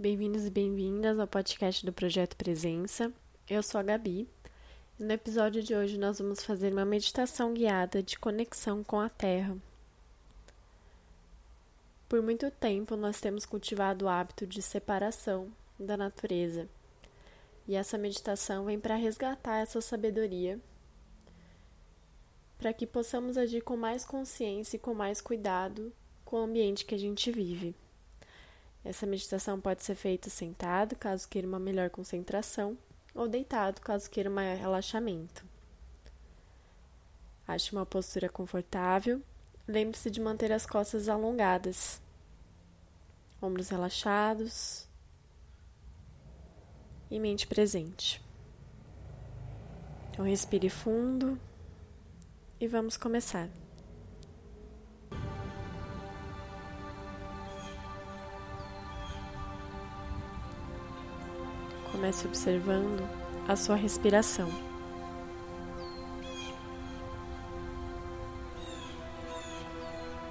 bem-vindos e bem-vindas ao podcast do Projeto Presença. Eu sou a Gabi e no episódio de hoje nós vamos fazer uma meditação guiada de conexão com a Terra. Por muito tempo nós temos cultivado o hábito de separação da natureza e essa meditação vem para resgatar essa sabedoria para que possamos agir com mais consciência e com mais cuidado com o ambiente que a gente vive. Essa meditação pode ser feita sentado, caso queira uma melhor concentração, ou deitado, caso queira um maior relaxamento. Ache uma postura confortável. Lembre-se de manter as costas alongadas, ombros relaxados e mente presente. Então, respire fundo e vamos começar. Comece observando a sua respiração.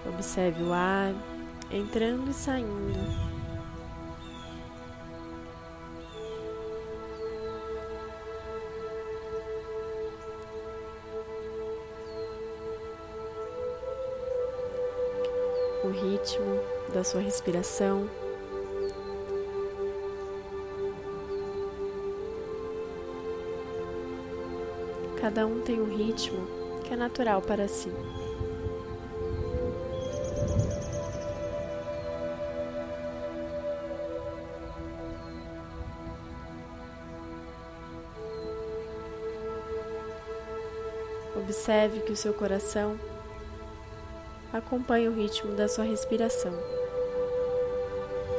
Observe o ar entrando e saindo. O ritmo da sua respiração. Cada um tem um ritmo que é natural para si. Observe que o seu coração acompanha o ritmo da sua respiração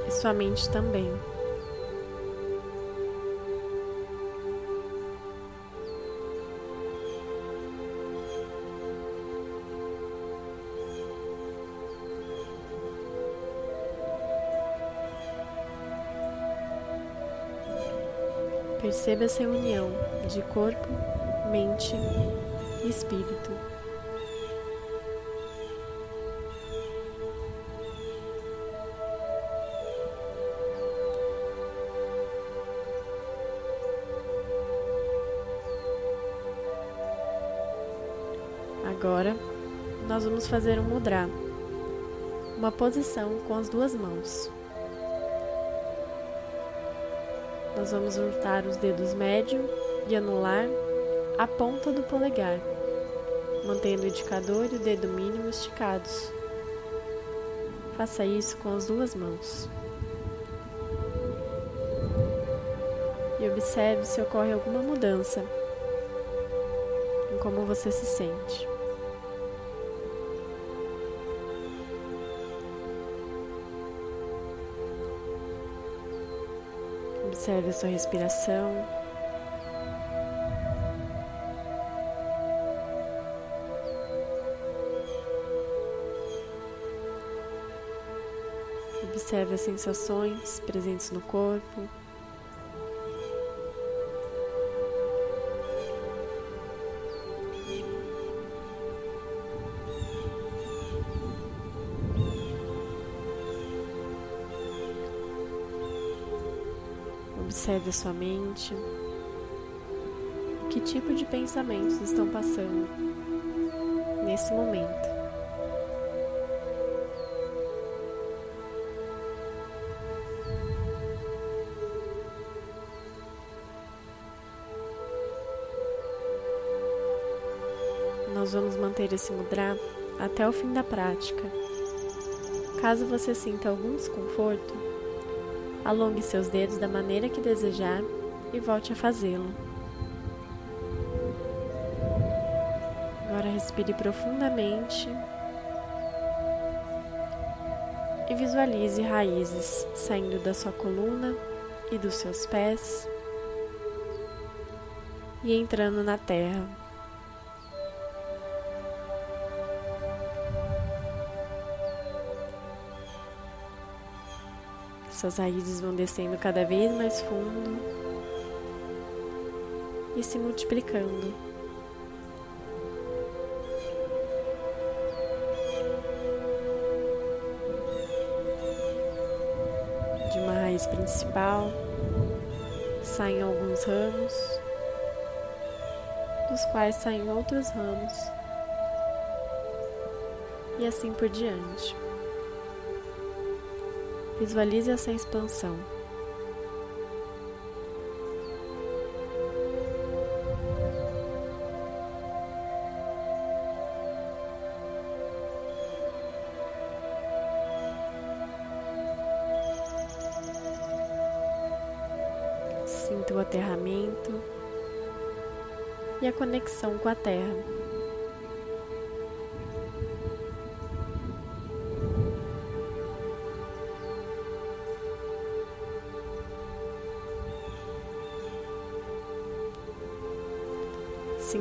e sua mente também. Perceba essa união de corpo, mente e espírito. Agora, nós vamos fazer um mudra, uma posição com as duas mãos. Nós vamos juntar os dedos médio e anular à ponta do polegar, mantendo o indicador e o dedo mínimo esticados. Faça isso com as duas mãos. E observe se ocorre alguma mudança em como você se sente. Observe a sua respiração. Observe as sensações presentes no corpo. Observe a sua mente. Que tipo de pensamentos estão passando nesse momento? Nós vamos manter esse mudra até o fim da prática. Caso você sinta algum desconforto, Alongue seus dedos da maneira que desejar e volte a fazê-lo. Agora respire profundamente e visualize raízes saindo da sua coluna e dos seus pés e entrando na terra. Suas raízes vão descendo cada vez mais fundo e se multiplicando. De uma raiz principal, saem alguns ramos, dos quais saem outros ramos, e assim por diante. Visualize essa expansão. Sinta o aterramento e a conexão com a Terra.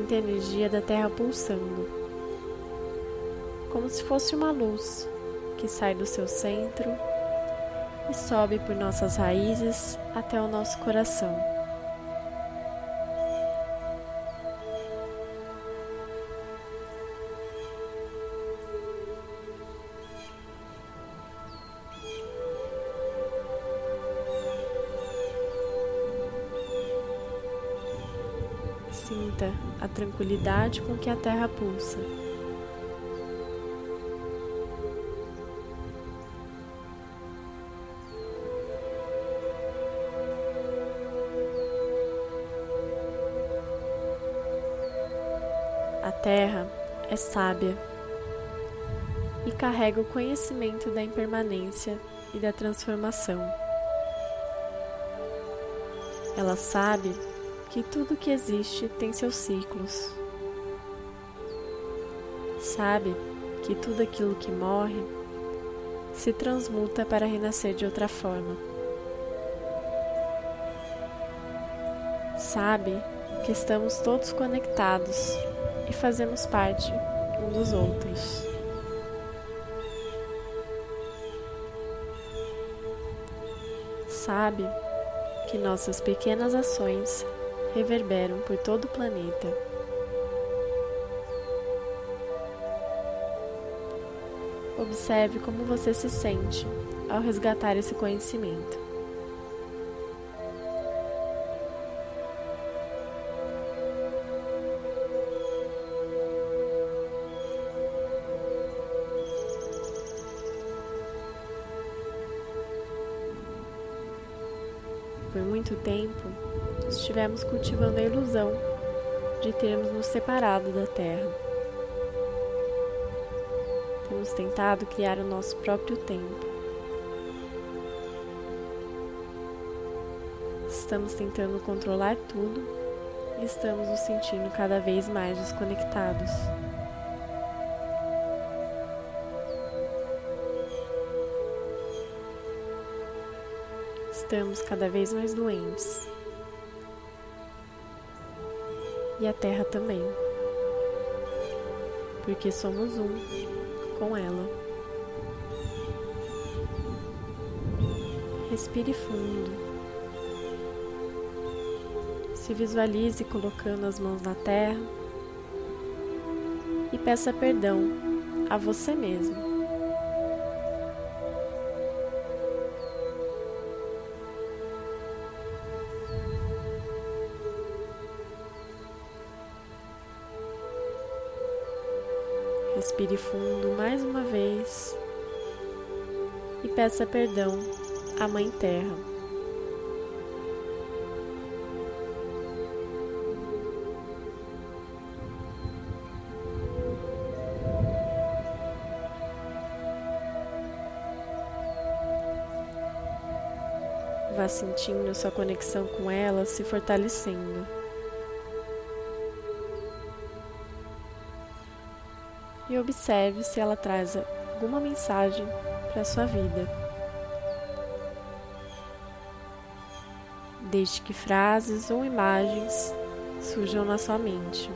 Sinta a energia da Terra pulsando, como se fosse uma luz que sai do seu centro e sobe por nossas raízes até o nosso coração. A tranquilidade com que a terra pulsa. A terra é sábia e carrega o conhecimento da impermanência e da transformação. Ela sabe que tudo que existe tem seus ciclos. Sabe que tudo aquilo que morre se transmuta para renascer de outra forma. Sabe que estamos todos conectados e fazemos parte um dos outros. Sabe que nossas pequenas ações reverberam por todo o planeta. Observe como você se sente ao resgatar esse conhecimento. Por muito tempo, estivemos cultivando a ilusão de termos nos separado da Terra. Temos tentado criar o nosso próprio tempo. Estamos tentando controlar tudo e estamos nos sentindo cada vez mais desconectados. Estamos cada vez mais doentes. E a Terra também. Porque somos um com ela. Respire fundo. Se visualize colocando as mãos na terra e peça perdão a você mesmo Respire fundo mais uma vez e peça perdão à Mãe Terra. Vá sentindo sua conexão com ela se fortalecendo. E observe se ela traz alguma mensagem para sua vida. Deixe que frases ou imagens surjam na sua mente.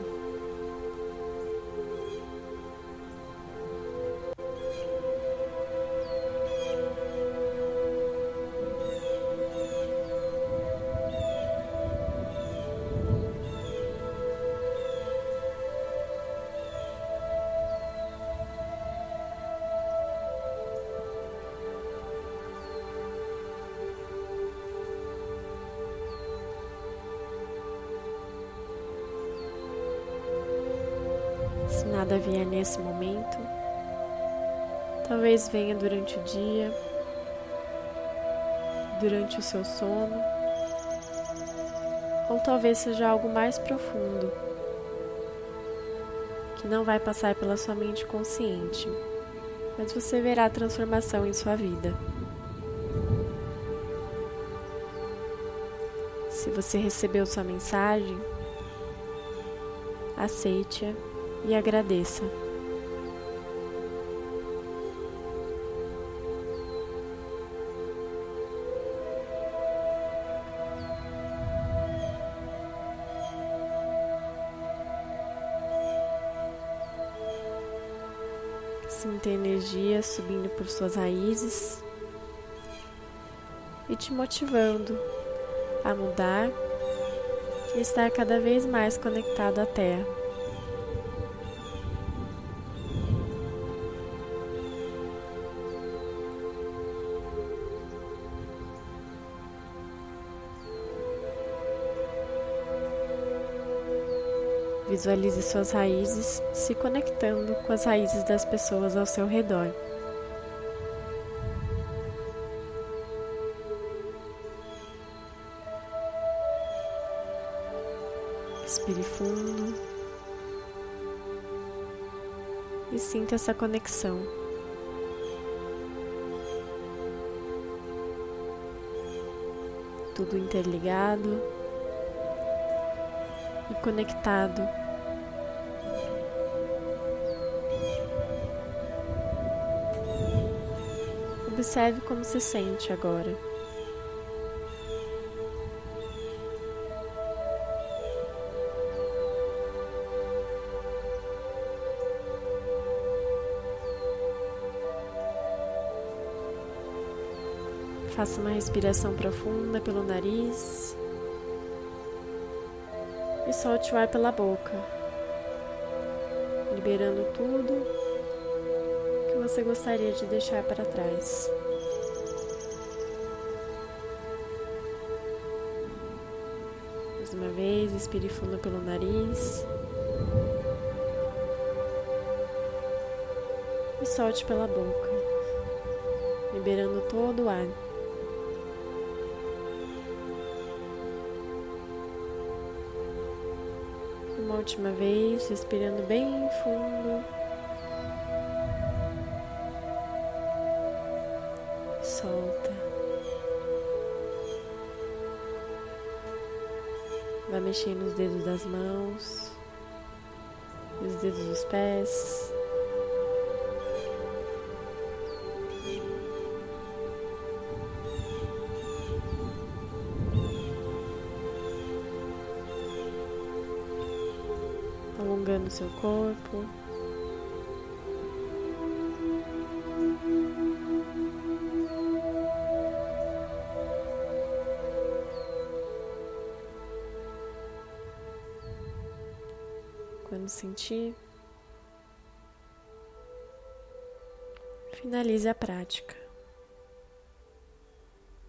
Nada vier nesse momento, talvez venha durante o dia, durante o seu sono, ou talvez seja algo mais profundo que não vai passar pela sua mente consciente, mas você verá a transformação em sua vida. Se você recebeu sua mensagem, aceite-a e agradeça. Sinta energia subindo por suas raízes e te motivando a mudar e estar cada vez mais conectado à Terra. Visualize suas raízes se conectando com as raízes das pessoas ao seu redor. Respire fundo e sinta essa conexão. Tudo interligado e conectado. Observe como se sente agora. Faça uma respiração profunda pelo nariz e solte o ar pela boca, liberando tudo você gostaria de deixar para trás. Mais uma vez, expire fundo pelo nariz e solte pela boca, liberando todo o ar. Uma última vez, respirando bem fundo. Solta. Vai mexendo os dedos das mãos, os dedos dos pés. alongando seu corpo. Sentir, finalize a prática.